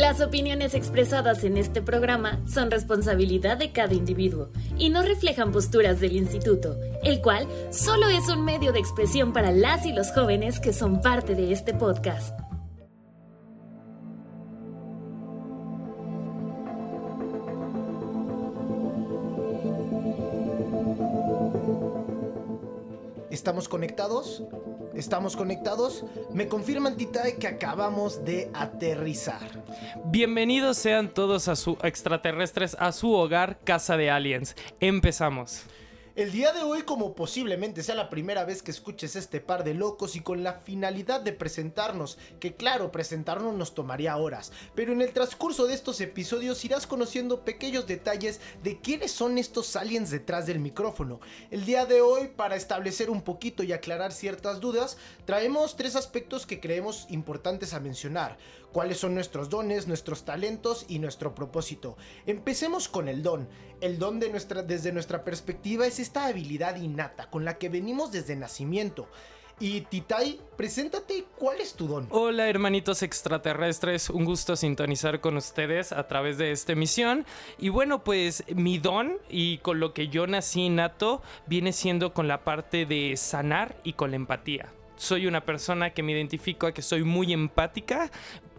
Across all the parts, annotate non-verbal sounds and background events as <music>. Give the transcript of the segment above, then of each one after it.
Las opiniones expresadas en este programa son responsabilidad de cada individuo y no reflejan posturas del instituto, el cual solo es un medio de expresión para las y los jóvenes que son parte de este podcast. ¿Estamos conectados? ¿Estamos conectados? Me confirman Titae que acabamos de aterrizar. Bienvenidos sean todos a su extraterrestres a su hogar, Casa de Aliens. Empezamos. El día de hoy, como posiblemente sea la primera vez que escuches este par de locos y con la finalidad de presentarnos, que claro, presentarnos nos tomaría horas, pero en el transcurso de estos episodios irás conociendo pequeños detalles de quiénes son estos aliens detrás del micrófono. El día de hoy, para establecer un poquito y aclarar ciertas dudas, traemos tres aspectos que creemos importantes a mencionar cuáles son nuestros dones, nuestros talentos y nuestro propósito. Empecemos con el don. El don de nuestra, desde nuestra perspectiva es esta habilidad innata con la que venimos desde nacimiento. Y Titai, preséntate, ¿cuál es tu don? Hola hermanitos extraterrestres, un gusto sintonizar con ustedes a través de esta emisión. Y bueno, pues mi don y con lo que yo nací innato viene siendo con la parte de sanar y con la empatía soy una persona que me identifico a que soy muy empática,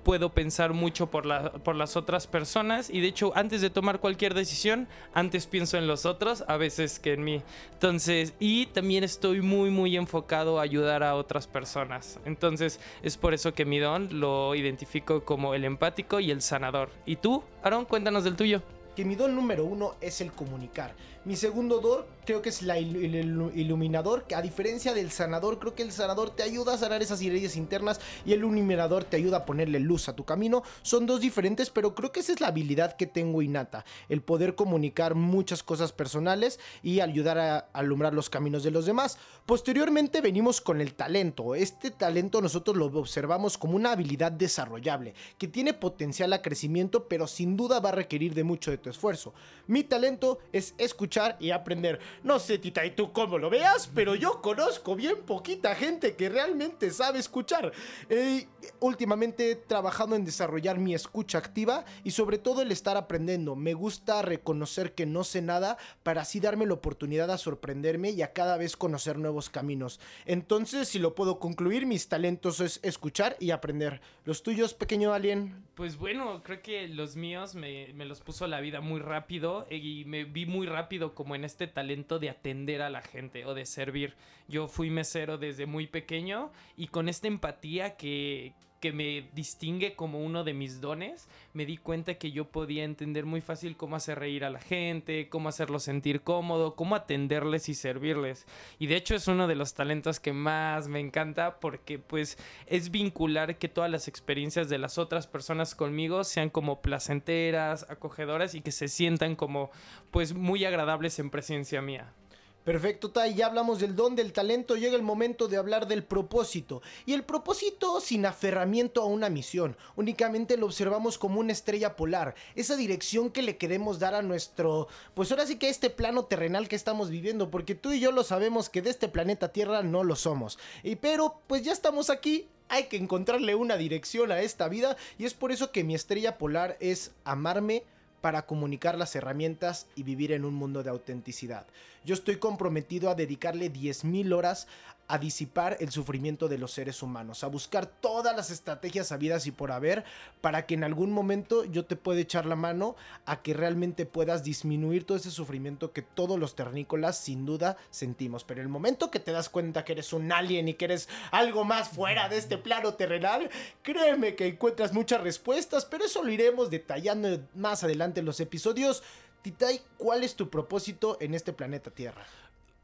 puedo pensar mucho por, por las otras personas y de hecho antes de tomar cualquier decisión, antes pienso en los otros a veces que en mí. Entonces, y también estoy muy muy enfocado a ayudar a otras personas. Entonces, es por eso que mi don lo identifico como el empático y el sanador. ¿Y tú, Aaron? Cuéntanos del tuyo. Que mi don número uno es el comunicar. Mi segundo don creo que es el iluminador, que a diferencia del sanador, creo que el sanador te ayuda a sanar esas heridas internas y el iluminador te ayuda a ponerle luz a tu camino. Son dos diferentes, pero creo que esa es la habilidad que tengo innata, el poder comunicar muchas cosas personales y ayudar a alumbrar los caminos de los demás. Posteriormente venimos con el talento. Este talento nosotros lo observamos como una habilidad desarrollable, que tiene potencial a crecimiento, pero sin duda va a requerir de mucho de tu esfuerzo. Mi talento es escuchar y aprender. No sé, Tita, y tú cómo lo veas, pero yo conozco bien poquita gente que realmente sabe escuchar. Eh, últimamente he trabajado en desarrollar mi escucha activa y sobre todo el estar aprendiendo. Me gusta reconocer que no sé nada para así darme la oportunidad a sorprenderme y a cada vez conocer nuevos caminos. Entonces, si lo puedo concluir, mis talentos es escuchar y aprender. ¿Los tuyos, pequeño alien? Pues bueno, creo que los míos me, me los puso la vida muy rápido y me vi muy rápido como en este talento de atender a la gente o de servir. Yo fui mesero desde muy pequeño y con esta empatía que, que me distingue como uno de mis dones, me di cuenta que yo podía entender muy fácil cómo hacer reír a la gente, cómo hacerlo sentir cómodo, cómo atenderles y servirles. Y de hecho es uno de los talentos que más me encanta porque pues es vincular que todas las experiencias de las otras personas conmigo sean como placenteras, acogedoras y que se sientan como pues muy agradables en presencia mía. Perfecto, Tai, ya hablamos del don del talento, llega el momento de hablar del propósito. Y el propósito sin aferramiento a una misión, únicamente lo observamos como una estrella polar, esa dirección que le queremos dar a nuestro, pues ahora sí que este plano terrenal que estamos viviendo, porque tú y yo lo sabemos que de este planeta Tierra no lo somos. Y pero pues ya estamos aquí, hay que encontrarle una dirección a esta vida y es por eso que mi estrella polar es amarme para comunicar las herramientas y vivir en un mundo de autenticidad. Yo estoy comprometido a dedicarle 10.000 horas a disipar el sufrimiento de los seres humanos, a buscar todas las estrategias habidas y por haber para que en algún momento yo te pueda echar la mano a que realmente puedas disminuir todo ese sufrimiento que todos los ternícolas sin duda sentimos. Pero el momento que te das cuenta que eres un alien y que eres algo más fuera de este plano terrenal, créeme que encuentras muchas respuestas, pero eso lo iremos detallando más adelante en los episodios. Titai, ¿cuál es tu propósito en este planeta Tierra?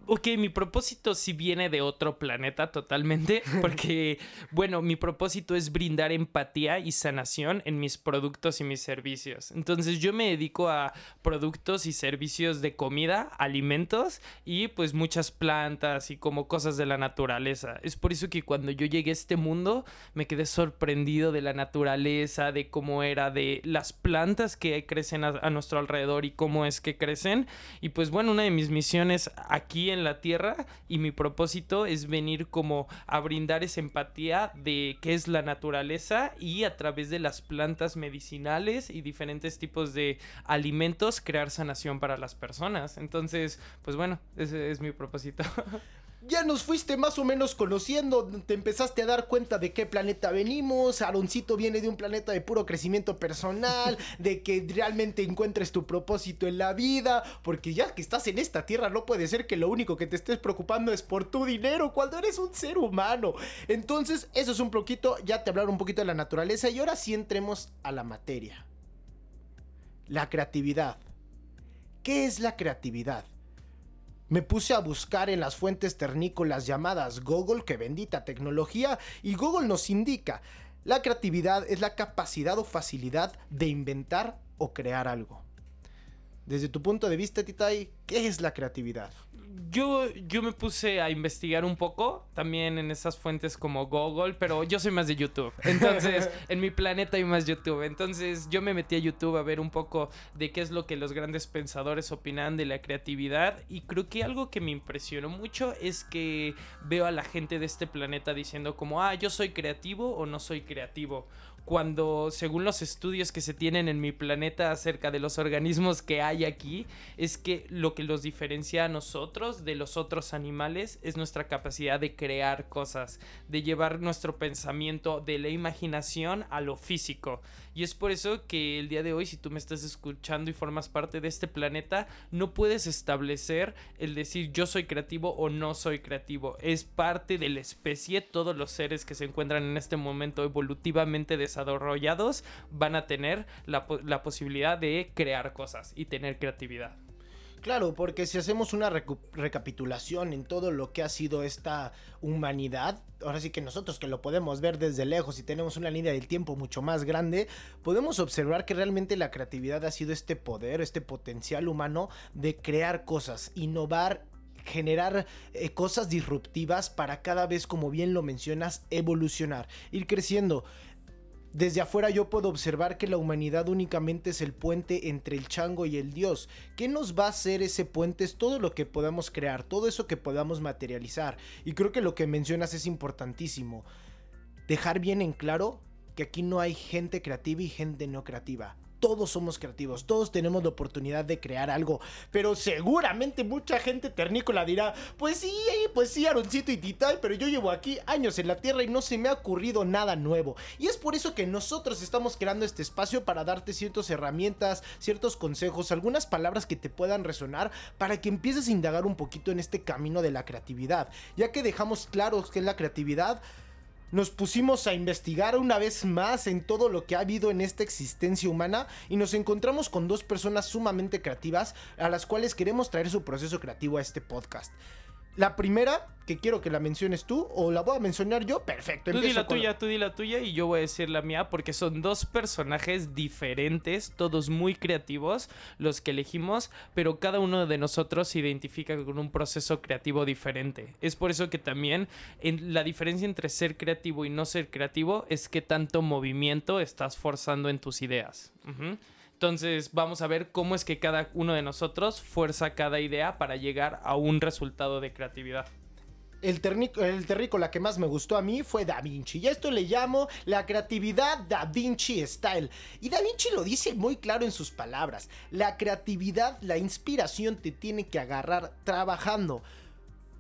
Ok, mi propósito sí viene de otro planeta totalmente, <laughs> porque, bueno, mi propósito es brindar empatía y sanación en mis productos y mis servicios. Entonces yo me dedico a productos y servicios de comida, alimentos y pues muchas plantas y como cosas de la naturaleza. Es por eso que cuando yo llegué a este mundo me quedé sorprendido de la naturaleza, de cómo era, de las plantas que crecen a, a nuestro alrededor y cómo es que crecen. Y pues bueno, una de mis misiones aquí en en la Tierra y mi propósito es venir como a brindar esa empatía de qué es la naturaleza y a través de las plantas medicinales y diferentes tipos de alimentos crear sanación para las personas. Entonces, pues bueno, ese es mi propósito. <laughs> ya nos fuiste más o menos conociendo, te empezaste a dar cuenta de qué planeta venimos, Aaroncito viene de un planeta de puro crecimiento personal, <laughs> de que realmente encuentres tu propósito en la vida, porque ya que estás en esta tierra no puede ser que lo único que te estés preocupando es por tu dinero cuando eres un ser humano. Entonces, eso es un poquito, ya te hablaron un poquito de la naturaleza y ahora sí entremos a la materia. La creatividad. ¿Qué es la creatividad? Me puse a buscar en las fuentes ternícolas llamadas Google, que bendita tecnología, y Google nos indica, la creatividad es la capacidad o facilidad de inventar o crear algo. Desde tu punto de vista, Titai, ¿qué es la creatividad? Yo, yo me puse a investigar un poco, también en esas fuentes como Google, pero yo soy más de YouTube. Entonces, <laughs> en mi planeta hay más YouTube. Entonces, yo me metí a YouTube a ver un poco de qué es lo que los grandes pensadores opinan de la creatividad. Y creo que algo que me impresionó mucho es que veo a la gente de este planeta diciendo como, ah, yo soy creativo o no soy creativo cuando según los estudios que se tienen en mi planeta acerca de los organismos que hay aquí, es que lo que los diferencia a nosotros de los otros animales es nuestra capacidad de crear cosas, de llevar nuestro pensamiento de la imaginación a lo físico. Y es por eso que el día de hoy, si tú me estás escuchando y formas parte de este planeta, no puedes establecer el decir yo soy creativo o no soy creativo. Es parte de la especie, todos los seres que se encuentran en este momento evolutivamente desarrollados van a tener la, la posibilidad de crear cosas y tener creatividad. Claro, porque si hacemos una recapitulación en todo lo que ha sido esta humanidad, ahora sí que nosotros que lo podemos ver desde lejos y tenemos una línea del tiempo mucho más grande, podemos observar que realmente la creatividad ha sido este poder, este potencial humano de crear cosas, innovar generar eh, cosas disruptivas para cada vez, como bien lo mencionas, evolucionar, ir creciendo. Desde afuera yo puedo observar que la humanidad únicamente es el puente entre el chango y el dios. ¿Qué nos va a hacer ese puente? Es todo lo que podamos crear, todo eso que podamos materializar. Y creo que lo que mencionas es importantísimo. Dejar bien en claro que aquí no hay gente creativa y gente no creativa todos somos creativos, todos tenemos la oportunidad de crear algo, pero seguramente mucha gente ternícola dirá, pues sí, pues sí, Aroncito y Titay, pero yo llevo aquí años en la Tierra y no se me ha ocurrido nada nuevo. Y es por eso que nosotros estamos creando este espacio para darte ciertas herramientas, ciertos consejos, algunas palabras que te puedan resonar para que empieces a indagar un poquito en este camino de la creatividad, ya que dejamos claro que la creatividad nos pusimos a investigar una vez más en todo lo que ha habido en esta existencia humana y nos encontramos con dos personas sumamente creativas a las cuales queremos traer su proceso creativo a este podcast. La primera, que quiero que la menciones tú, o la voy a mencionar yo, perfecto. Tú di la tuya, tú di la tuya y yo voy a decir la mía porque son dos personajes diferentes, todos muy creativos, los que elegimos, pero cada uno de nosotros se identifica con un proceso creativo diferente. Es por eso que también en la diferencia entre ser creativo y no ser creativo es que tanto movimiento estás forzando en tus ideas. Entonces vamos a ver cómo es que cada uno de nosotros fuerza cada idea para llegar a un resultado de creatividad. El, el terrícola que más me gustó a mí fue Da Vinci. Y esto le llamo la creatividad Da Vinci Style. Y Da Vinci lo dice muy claro en sus palabras. La creatividad, la inspiración te tiene que agarrar trabajando.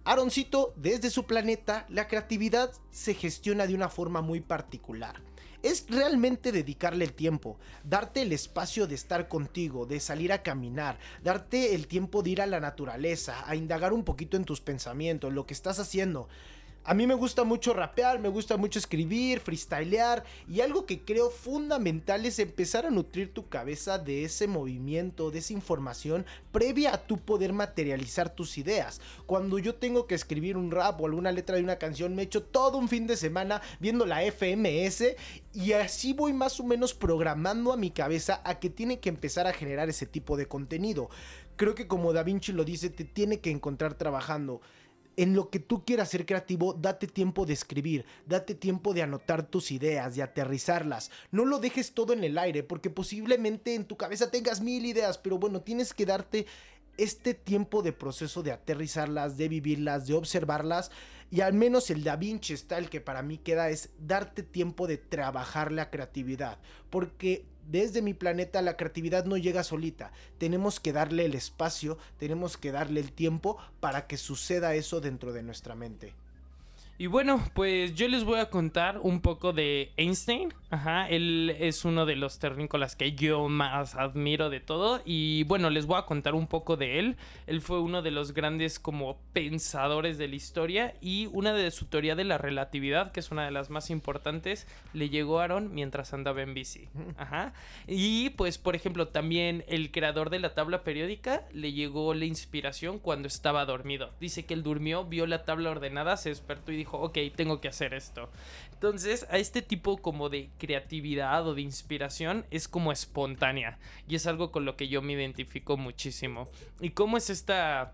Aaroncito, desde su planeta, la creatividad se gestiona de una forma muy particular es realmente dedicarle el tiempo, darte el espacio de estar contigo, de salir a caminar, darte el tiempo de ir a la naturaleza, a indagar un poquito en tus pensamientos, lo que estás haciendo. A mí me gusta mucho rapear, me gusta mucho escribir, freestylear y algo que creo fundamental es empezar a nutrir tu cabeza de ese movimiento, de esa información previa a tu poder materializar tus ideas. Cuando yo tengo que escribir un rap o alguna letra de una canción, me echo todo un fin de semana viendo la FMS y así voy más o menos programando a mi cabeza a que tiene que empezar a generar ese tipo de contenido. Creo que como Da Vinci lo dice, te tiene que encontrar trabajando en lo que tú quieras ser creativo, date tiempo de escribir, date tiempo de anotar tus ideas, de aterrizarlas. No lo dejes todo en el aire, porque posiblemente en tu cabeza tengas mil ideas, pero bueno, tienes que darte este tiempo de proceso de aterrizarlas, de vivirlas, de observarlas, y al menos el Da Vinci está el que para mí queda es darte tiempo de trabajar la creatividad, porque desde mi planeta la creatividad no llega solita. Tenemos que darle el espacio, tenemos que darle el tiempo para que suceda eso dentro de nuestra mente. Y bueno, pues yo les voy a contar un poco de Einstein. Ajá, él es uno de los terrícolas que yo más admiro de todo. Y bueno, les voy a contar un poco de él. Él fue uno de los grandes como pensadores de la historia. Y una de su teoría de la relatividad, que es una de las más importantes, le llegó a Aaron mientras andaba en bici. Ajá. Y pues, por ejemplo, también el creador de la tabla periódica le llegó la inspiración cuando estaba dormido. Dice que él durmió, vio la tabla ordenada, se despertó y dijo ok, tengo que hacer esto. Entonces, a este tipo como de creatividad o de inspiración es como espontánea. Y es algo con lo que yo me identifico muchísimo. ¿Y cómo es esta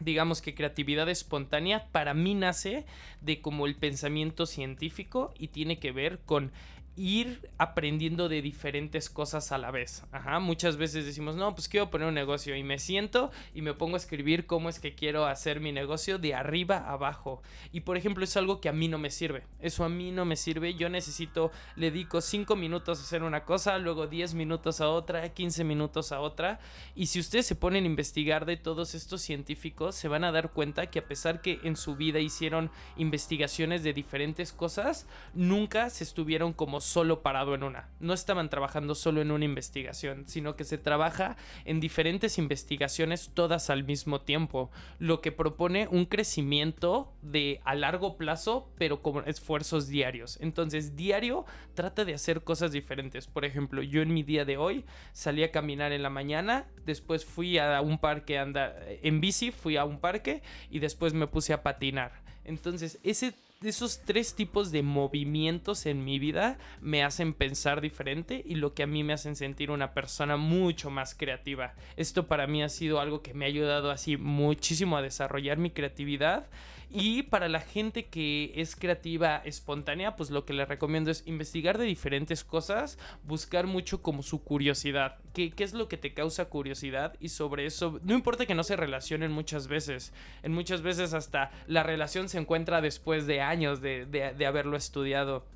digamos que creatividad espontánea para mí nace de como el pensamiento científico y tiene que ver con ir aprendiendo de diferentes cosas a la vez. Ajá, muchas veces decimos, no, pues quiero poner un negocio y me siento y me pongo a escribir cómo es que quiero hacer mi negocio de arriba a abajo. Y por ejemplo, es algo que a mí no me sirve. Eso a mí no me sirve. Yo necesito, le dedico 5 minutos a hacer una cosa, luego 10 minutos a otra, 15 minutos a otra. Y si ustedes se ponen a investigar de todos estos científicos, se van a dar cuenta que a pesar que en su vida hicieron investigaciones de diferentes cosas, nunca se estuvieron como solo parado en una. No estaban trabajando solo en una investigación, sino que se trabaja en diferentes investigaciones todas al mismo tiempo, lo que propone un crecimiento de a largo plazo, pero con esfuerzos diarios. Entonces, diario trata de hacer cosas diferentes. Por ejemplo, yo en mi día de hoy salí a caminar en la mañana, después fui a un parque anda en bici, fui a un parque y después me puse a patinar. Entonces, ese esos tres tipos de movimientos en mi vida me hacen pensar diferente y lo que a mí me hacen sentir una persona mucho más creativa. Esto para mí ha sido algo que me ha ayudado así muchísimo a desarrollar mi creatividad y para la gente que es creativa, espontánea, pues lo que les recomiendo es investigar de diferentes cosas, buscar mucho como su curiosidad. ¿Qué, qué es lo que te causa curiosidad? Y sobre eso, no importa que no se relacionen muchas veces. En muchas veces hasta la relación se encuentra después de años de, de, de haberlo estudiado.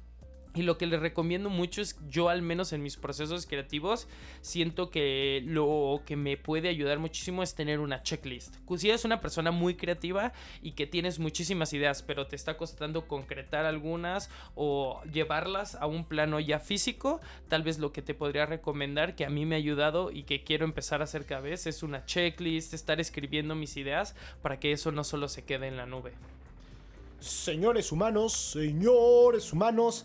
Y lo que les recomiendo mucho es, yo al menos en mis procesos creativos, siento que lo que me puede ayudar muchísimo es tener una checklist. Si eres una persona muy creativa y que tienes muchísimas ideas, pero te está costando concretar algunas o llevarlas a un plano ya físico, tal vez lo que te podría recomendar, que a mí me ha ayudado y que quiero empezar a hacer cada vez, es una checklist, estar escribiendo mis ideas para que eso no solo se quede en la nube. Señores humanos, señores humanos.